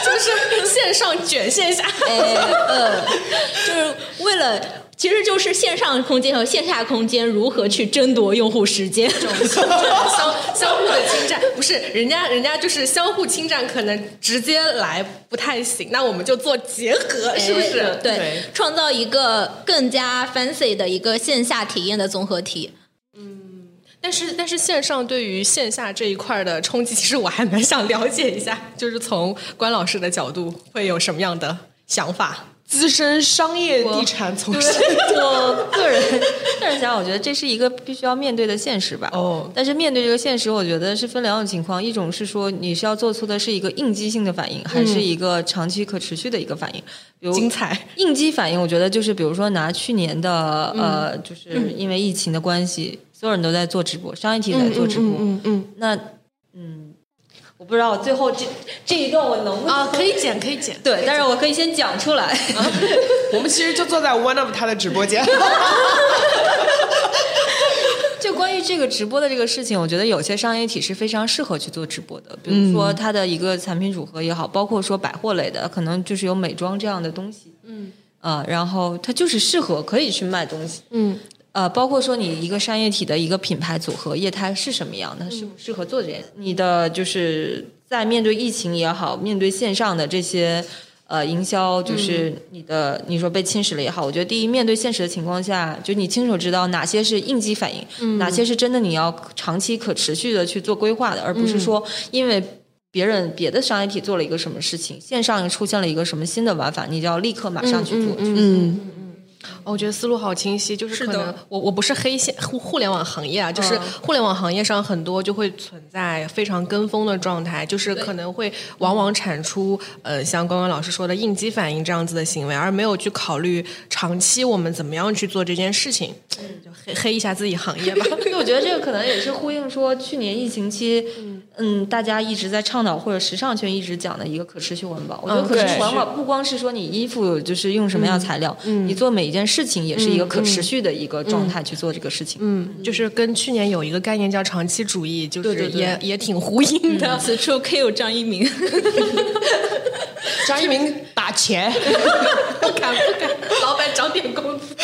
就是线上卷线下，(laughs) 哎，呃，就是为了。其实就是线上空间和线下空间如何去争夺用户时间，相相互的侵占，不是人家人家就是相互侵占，可能直接来不太行，那我们就做结合，是不是？哎对，对创造一个更加 fancy 的一个线下体验的综合体。嗯但是但是线上对于线下这一块的冲击，其实我还蛮想了解一下，就是从关老师的角度会有什么样的想法？资深商业地产从事我个人个人想，我觉得这是一个必须要面对的现实吧。哦但是面对这个现实，我觉得是分两种情况，一种是说你是要做出的是一个应激性的反应，还是一个长期可持续的一个反应。比如精彩。应激反应，我觉得就是比如说拿去年的、呃，就是因为疫情的关系，所有人都在做直播，商业体在做直播。嗯嗯，那嗯，我不知道最后这这一段我能不能啊，可以剪，可以剪。对，但是我可以先讲出来。(laughs) 我们其实就坐在 one of 他的直播间。(laughs) 就关于这个直播的这个事情，我觉得有些商业体是非常适合去做直播的，比如说它的一个产品组合也好，包括说百货类的，可能就是有美妆这样的东西，嗯，啊，然后它就是适合可以去卖东西，嗯，呃，包括说你一个商业体的一个品牌组合业态是什么样的，适不适合做这件？你的就是在面对疫情也好，面对线上的这些。呃，营销就是你的，你说被侵蚀了也好，我觉得第一，面对现实的情况下，就你清楚知道哪些是应激反应，哪些是真的你要长期可持续的去做规划的，而不是说因为别人别的商业体做了一个什么事情，线上出现了一个什么新的玩法，你就要立刻马上去做。嗯，我觉得思路好清晰，就是可能我我不是黑线互互联网行业啊，就是互联网行业上很多就会存在非常跟风的状态，就是可能会往往产出呃像刚刚老师说的应激反应这样子的行为，而没有去考虑长期我们怎么样去做这件事情，就黑黑一下自己行业吧。因为我觉得这个可能也是呼应说去年疫情期，(laughs) 嗯，大家一直在倡导或者时尚圈一直讲的一个可持续环保。我觉得嗯可持续对环保不光是说你衣服就是用什么样材料，你做每一件事情也是一个可持续的一个状态去做这个事情。嗯，就是跟去年有一个概念叫长期主义，就是对对对也也挺呼应的。此处 Q 张一鸣，张一鸣打钱，(laughs) 不敢不敢，老板涨点工资。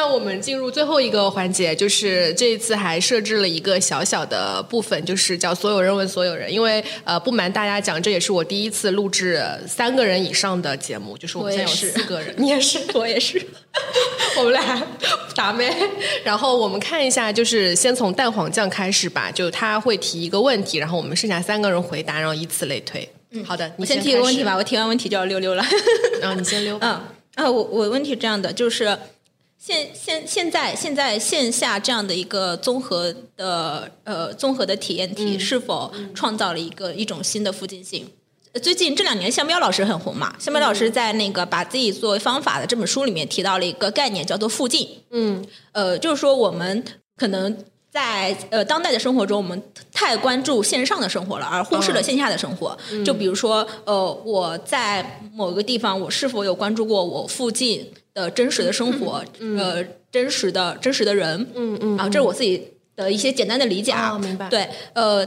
好，那我们进入最后一个环节，就是这一次还设置了一个小小的部分，就是叫所有人问所有人。因为呃，不瞒大家讲，这也是我第一次录制三个人以上的节目，就是我们现在有四个人，你也是，我也是。我们俩打妹。然后我们看一下，就是先从蛋黄酱开始吧，就他会提一个问题，然后我们剩下三个人回答，然后以此类推。嗯，好的，你我先提个问题吧，我提完问题就要溜溜了。始，(laughs) 然后你先溜吧。嗯啊，我我问题这样的，就是现现现在现在线下这样的一个综合的呃综合的体验体，是否创造了一个一种新的附近性？呃最近这两年，向彪老师很红嘛。向彪老师在那个把自己作为方法的这本书里面提到了一个概念，叫做附近。嗯呃，就是说我们可能在呃当代的生活中，我们太关注线上的生活了，而忽视了线下的生活。就比如说，呃，我在某个地方，我是否有关注过我附近的真实的生活？呃，真实的真实的人？嗯嗯啊，这是我自己的一些简单的理解啊。哦明白对，呃。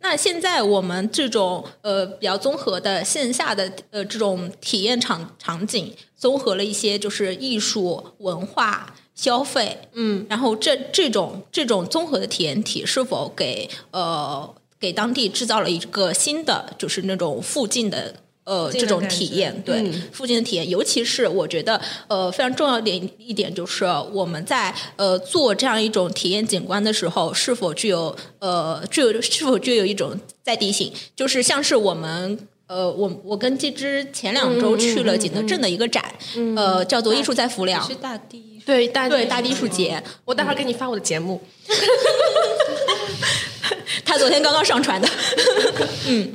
那现在我们这种呃比较综合的线下的呃这种体验场场景，综合了一些就是艺术、文化、消费，嗯，然后这这种这种综合的体验体是否给呃给当地制造了一个新的就是那种附近的。呃，这种体验，对、嗯。附近的体验，尤其是我觉得，呃，非常重要的一点一点就是我们在呃做这样一种体验景观的时候，是否具有呃具有是否具有一种在地性，就是像是我们。呃，我我跟季之前两周去了景德镇的一个展，呃，叫做“艺术在浮梁是大地艺”，术。对大对大地艺术节，我待会儿给你发我的节目。(laughs) 他昨天刚刚上传的。(laughs) 嗯，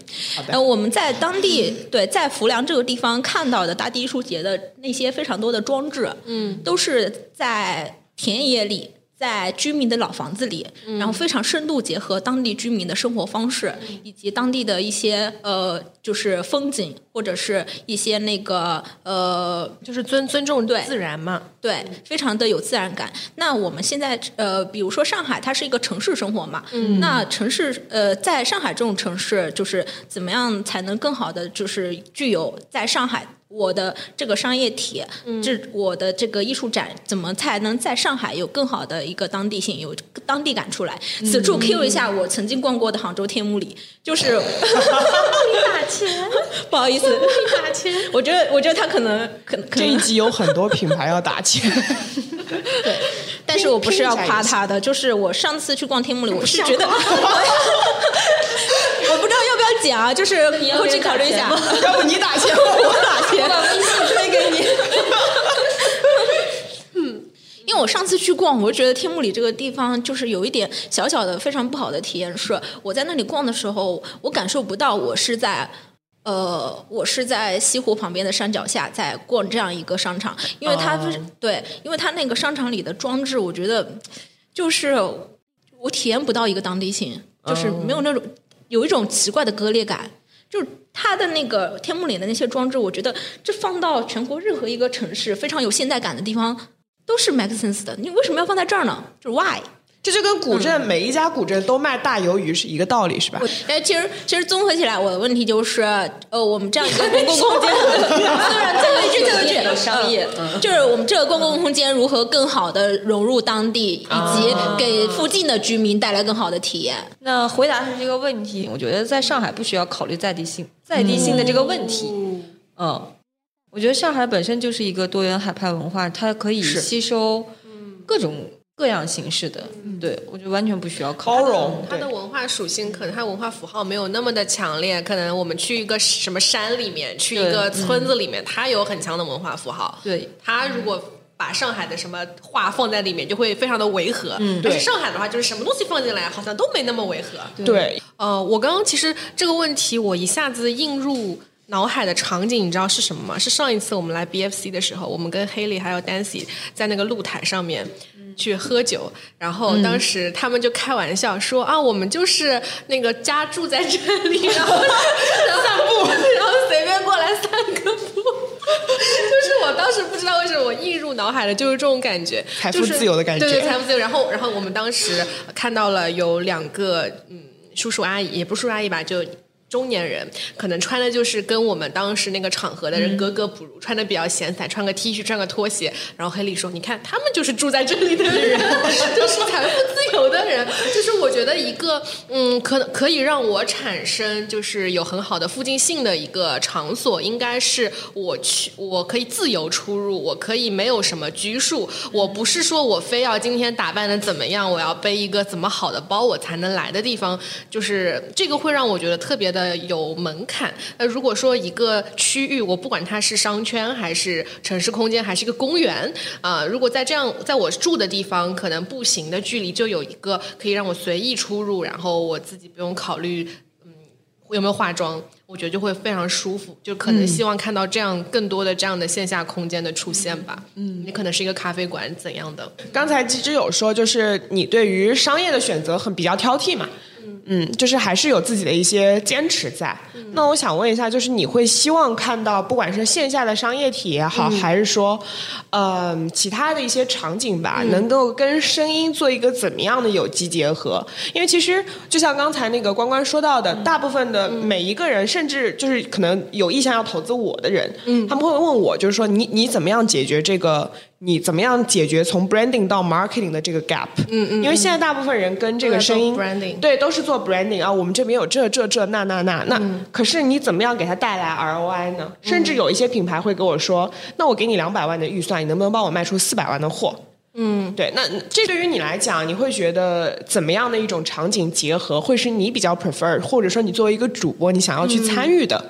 呃，我们在当地对在浮梁这个地方看到的大地艺术节的那些非常多的装置，嗯，都是在田野里。在居民的老房子里，然后非常深度结合当地居民的生活方式，以及当地的一些呃，就是风景或者是一些那个呃，就是尊尊重对自然嘛，对，非常的有自然感。那我们现在呃，比如说上海，它是一个城市生活嘛，嗯，那。城市呃，在上海这种城市，就是怎么样才能更好的就是具有在上海。我的这个商业体，这我的这个艺术展，怎么才能在上海有更好的一个当地性，有当地感出来？此处 Q 一下我曾经逛过的杭州天目里，就是打钱，(laughs) 不好意思，打钱。(laughs) 我觉得我觉得他可能可能可能。这一集有很多品牌要打钱，(laughs) 对，但是我不是要夸他的，就是我上次去逛天幕里，我是觉得，(laughs) 我不知道要不要讲，啊，就是后期考虑一下。(laughs) 要不你打钱，我打钱，(laughs) 把微信推给你。因为我上次去逛，我就觉得天目里这个地方就是有一点小小的非常不好的体验，是我在那里逛的时候，我感受不到我是在。呃，我是在西湖旁边的山脚下在逛这样一个商场，因为它对，因为它那个商场里的装置，我觉得就是我体验不到一个当地性，就是没有那种有一种奇怪的割裂感。就是它的那个天幕里的那些装置，我觉得这放到全国任何一个城市非常有现代感的地方都是 make sense 的。你为什么要放在这儿呢？就是 why？这就跟古镇、每一家古镇都卖大鱿鱼是一个道理，是吧？哎，其实其实综合起来，我的问题就是，呃，我们这样一个公共空间，(laughs) 虽然最后一句最后一句有商业嗯就是我们这个公共空间如何更好的融入当地，以及给附近的居民带来更好的体验。那回答是这个问题，我觉得在上海不需要考虑在地性、在地性的这个问题。嗯，我觉得上海本身就是一个多元海派文化，它可以吸收各种各样形式的。对，我觉得完全不需要包容，它的文化属性可能它文化符号没有那么的强烈，可能我们去一个什么山里面，去一个村子里面，它有很强的文化符号。对，它如果把上海的什么话放在里面，就会非常的违和。嗯，但是对上海的话，就是什么东西放进来，好像都没那么违和。对，呃，我刚刚其实这个问题，我一下子映入脑海的场景，你知道是什么吗？是上一次我们来 BFC 的时候，我们跟 Haley 还有 Dancy 在那个露台上面。去喝酒，然后当时他们就开玩笑说、啊，我们就是那个家住在这里，然后然后散步，然后随便过来散个步。(laughs) 就是我当时不知道为什么我映入脑海的就是这种感觉，财富就是自由的感觉对对，财富自由。然后，然后我们当时看到了有两个嗯叔叔阿姨，也不是叔叔阿姨吧，就。中年人可能穿的就是跟我们当时那个场合的人格格不入，穿的比较闲散，穿个 T 恤，穿个拖鞋。然后黑莉说：“你看，他们就是住在这里的人，(laughs) 就是财富自由的人。就是我觉得一个嗯，可可以让我产生就是有很好的附近性的一个场所，应该是我去，我可以自由出入，我可以没有什么拘束。我不是说我非要今天打扮的怎么样，我要背一个怎么好的包我才能来的地方，就是这个会让我觉得特别的有门槛。那如果说一个区域，我不管它是商圈还是城市空间，还是一个公园啊、如果在这样在我住的地方，可能步行的距离就有一个可以让我随意出入，然后我自己不用考虑嗯有没有化妆，我觉得就会非常舒服。就可能希望看到这样更多的这样的线下空间的出现吧。嗯，你可能是一个咖啡馆怎样的？刚才机之有说，就是你对于商业的选择很比较挑剔嘛，嗯，就是还是有自己的一些坚持在。那我想问一下，就是你会希望看到，不管是线下的商业体也好，还是说，嗯、其他的一些场景吧，能够跟声音做一个怎么样的有机结合？因为其实就像刚才那个关关说到的，大部分的每一个人，甚至就是可能有意向要投资我的人，嗯，他们会问我，就是说你你怎么样解决这个？你怎么样解决从 branding 到 marketing 的这个 gap？嗯嗯，因为现在大部分人跟这个声音 branding 对都是做 branding 啊，我们这边有这这这那那那那，可是你怎么样给他带来 ROI 呢？甚至有一些品牌会跟我说，那我给你两百万的预算，你能不能帮我卖出四百万的货？嗯，对，那这对于你来讲，你会觉得怎么样的一种场景结合会是你比较 prefer，或者说你作为一个主播，你想要去参与的？嗯、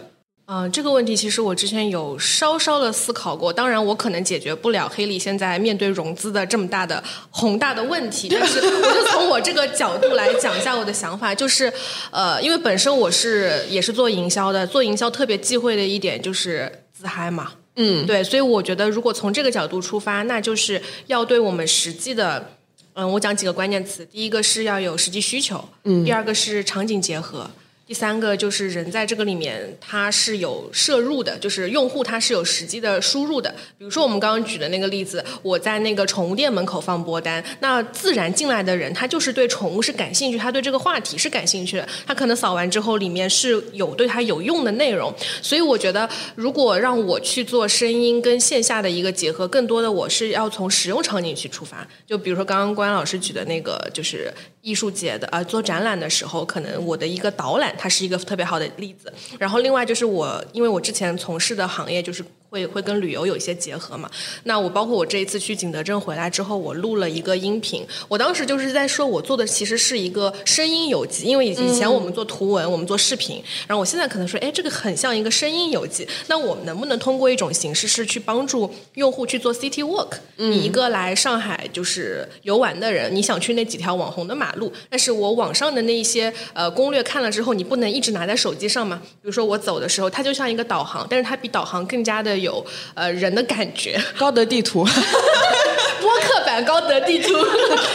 这个问题其实我之前有稍稍的思考过，当然我可能解决不了黑利现在面对融资的这么大的宏大的问题，但是我就从我这个角度来讲一下我的想法，就是呃，因为本身我是也是做营销的，做营销特别忌讳的一点就是自嗨嘛，嗯，对，所以我觉得如果从这个角度出发，那就是要对我们实际的。嗯，我讲几个关键词，第一个是要有实际需求，嗯，第二个是场景结合，第三个就是人在这个里面它是有摄入的，就是用户他是有实际的输入的。比如说我们刚刚举的那个例子，我在那个宠物店门口放播单，那自然进来的人他就是对宠物是感兴趣，他对这个话题是感兴趣的，他可能扫完之后里面是有对他有用的内容。所以我觉得，如果让我去做声音跟线下的一个结合，更多的我是要从使用场景去出发。就比如说刚刚关老师举的那个，就是艺术节的呃、做展览的时候，可能我的一个导览，它是一个特别好的例子。然后另外就是我，因为我之前从事的行业就是会会跟旅游有一些结合嘛。那我包括我这一次去景德镇回来之后，我录了一个音频，我当时就是在说我做的其实是一个声音游记，因为以以前我们做图文，我们做视频，然后我现在可能说，哎，这个很像一个声音游记，那我们能不能通过一种形式是去帮助用户去做 city walk？你一个来上海就是游玩的人，你想去那几条网红的马路，但是我网上的那一些呃攻略看了之后，你不能一直拿在手机上嘛？比如说我走的时候，它就像一个导航，但是它比导航更加的有呃人的感觉。高德地图，(laughs) 播客版高德地图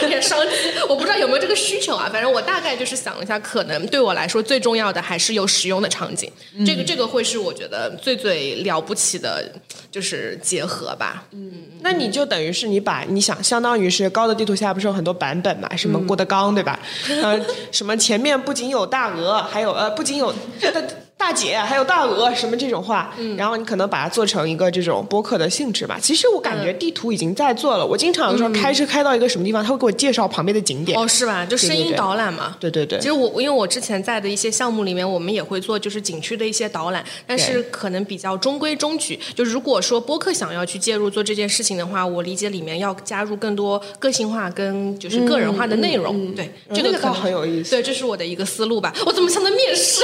有点商机，我不知道有没有这个需求啊。反正我大概就是想了一下，可能对我来说最重要的还是有使用的场景，这个这个会是我觉得最最了不起的，就是结合吧。嗯，那你就等于是你把你想相当于是高德地图下不是有很多版本嘛？什么郭德纲对吧？呃，什么前面不仅有大鹅，还有呃不仅有。大姐，还有大鹅，什么这种话，然后你可能把它做成一个这种播客的性质吧。其实我感觉地图已经在做了，我经常有时候开车开到一个什么地方，他会给我介绍旁边的景点。哦，是吧？就声音导览嘛。对对对。其实我因为我之前在的一些项目里面，我们也会做就是景区的一些导览，但是可能比较中规中矩。就如果说播客想要去介入做这件事情的话，我理解里面要加入更多个性化跟就是个人化的内容。对，这个可能很有意思。对，这是我的一个思路吧。我怎么像在面试？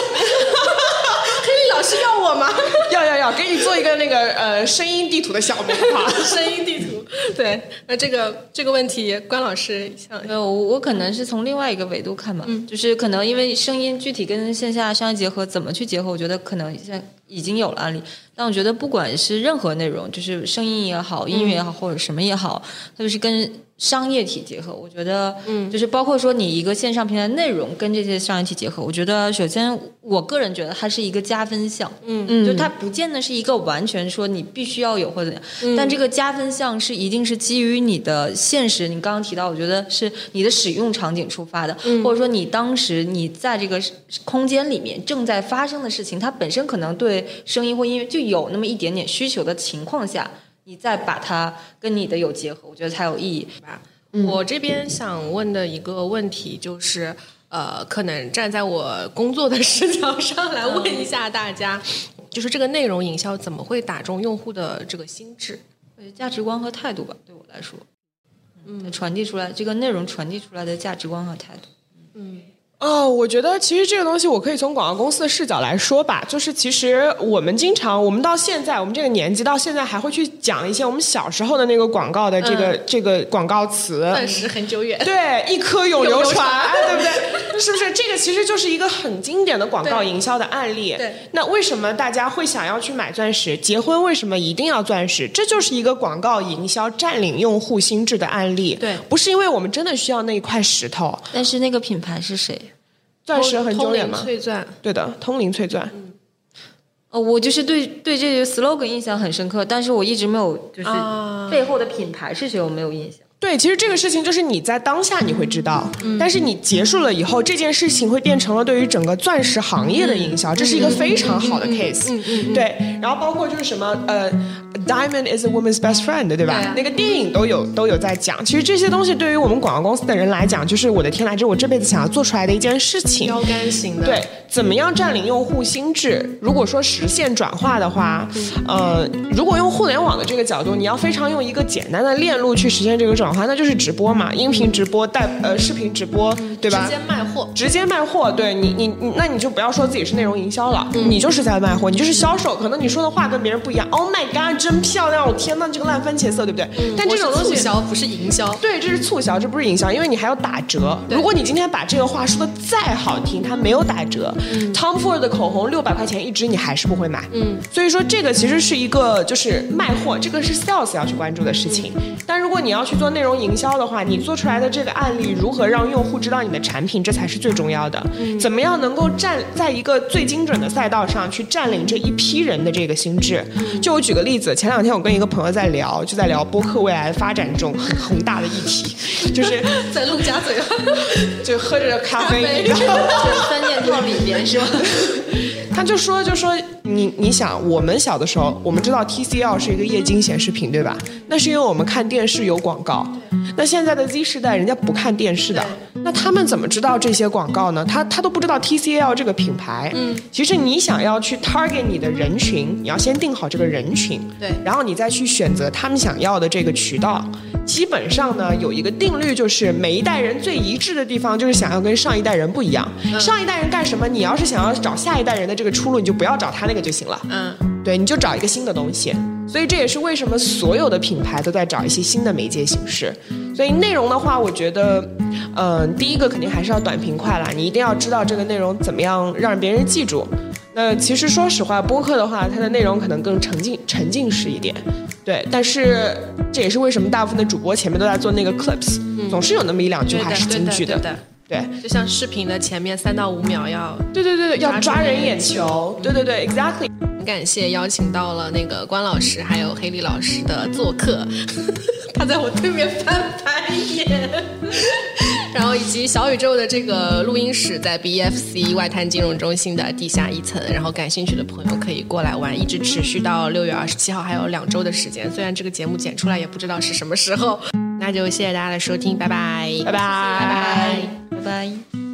老师要我吗？(laughs) 要要要，给你做一个那个呃声音地图的小名哈，(laughs) 声音地图。(laughs) 对，那这个这个问题，关老师想，呃，我我可能是从另外一个维度看嘛，就是可能因为声音具体跟线下商业结合，怎么去结合？我觉得可能现在已经有了案例，但我觉得不管是任何内容，就是声音也好，音乐也好，或者什么也好，特别是跟。商业体结合，我觉得，嗯，就是包括说你一个线上平台内容跟这些商业体结合，我觉得首先我个人觉得它是一个加分项，嗯。嗯，就它不见得是一个完全说你必须要有或者怎样，但这个加分项是一定是基于你的现实，你刚刚提到，我觉得是你的使用场景出发的，或者说你当时你在这个空间里面正在发生的事情，它本身可能对声音或音乐就有那么一点点需求的情况下。你再把它跟你的有结合，我觉得才有意义，吧？我这边想问的一个问题就是，呃，可能站在我工作的视角上来问一下大家，(laughs) 就是这个内容营销怎么会打中用户的这个心智？价值观和态度吧，对我来说，嗯，传递出来这个内容传递出来的价值观和态度，嗯。哦，我觉得其实这个东西我可以从广告公司的视角来说吧，就是其实我们经常，我们到现在我们这个年纪到现在还会去讲一些我们小时候的那个广告的这个这个广告词，钻石很久远，对，一颗永流传，对不对？(laughs) 是不是？这个其实就是一个很经典的广告营销的案例。对，那为什么大家会想要去买钻石？结婚为什么一定要钻石？这就是一个广告营销占领用户心智的案例。对，不是因为我们真的需要那一块石头，但是那个品牌是谁？钻石很久远吗？翠钻，对的，通灵翠钻。哦，我就是对对这个 slogan 印象很深刻，但是我一直没有就是背后的品牌是谁，我没有印象。对，其实这个事情就是你在当下你会知道，但是你结束了以后，这件事情会变成了对于整个钻石行业的营销，这是一个非常好的 case。对，然后包括就是什么呃，diamond is a woman's best friend，对吧？那个电影都有都有在讲。其实这些东西对于我们广告公司的人来讲，就是我的天呐，这是我这辈子想要做出来的一件事情。标杆型的。对，怎么样占领用户心智？如果说实现转化的话，呃，如果用互联网的这个角度，你要非常用一个简单的链路去实现这个转。话那就是直播嘛，音频直播带呃视频直播，对吧？直接卖货，直接卖货，对你你你，那你就不要说自己是内容营销了，你就是在卖货，你就是销售。可能你说的话跟别人不一样。Oh my god，真漂亮！我天呐，这个烂番茄色，对不对？但这种东西促销不是营销，对，这是促销，这不是营销，因为你还要打折。如果你今天把这个话说的再好听，它没有打折，Tom Ford 的口红六百块钱一支，你还是不会买。嗯，所以说这个其实是一个就是卖货，这个是 sales 要去关注的事情。但如果你要去做内容营销的话，你做出来的这个案例如何让用户知道你的产品，这才是最重要的。怎么样能够占在一个最精准的赛道上去占领这一批人的这个心智？就我举个例子，前两天我跟一个朋友在聊，就在聊播客未来发展中很宏大的议题，(laughs) 就是在陆家嘴，(laughs) 就喝着咖啡，就 (laughs) 三件套里边是吗？他他就说就说你你想，我们小的时候，我们知道 TCL 是一个液晶显示屏，对吧？那是因为我们看电视有广告。那现在的 Z 世代，人家不看电视的，那他们怎么知道这些广告呢？他他都不知道 TCL 这个品牌。嗯，其实你想要去 target 你的人群，你要先定好这个人群，对，然后你再去选择他们想要的这个渠道。基本上呢，有一个定律，就是每一代人最一致的地方，就是想要跟上一代人不一样。上一代人干什么？你要是想要找下一代人的这个出路，你就不要找他那个就行了。嗯，对，你就找一个新的东西。所以这也是为什么所有的品牌都在找一些新的媒介形式。所以内容的话，我觉得，嗯、第一个肯定还是要短平快啦，你一定要知道这个内容怎么样让别人记住。那其实说实话，播客的话，它的内容可能更沉浸沉浸式一点，对。但是这也是为什么大部分的主播前面都在做那个 clips，、总是有那么一两句话是金句对的。对就像视频的前面三到五秒要对对对对，要抓人眼球。球，对对对，exactly。很感谢邀请到了那个关老师还有黑莉老师的做客，(laughs) 他在我对面翻白眼，然后以及小宇宙的这个录音室在 BFC 外滩金融中心的地下一层，然后感兴趣的朋友可以过来玩，一直持续到六月二十七号，还有两周的时间。虽然这个节目剪出来也不知道是什么时候，那就谢谢大家的收听，拜拜，拜拜拜拜。拜拜。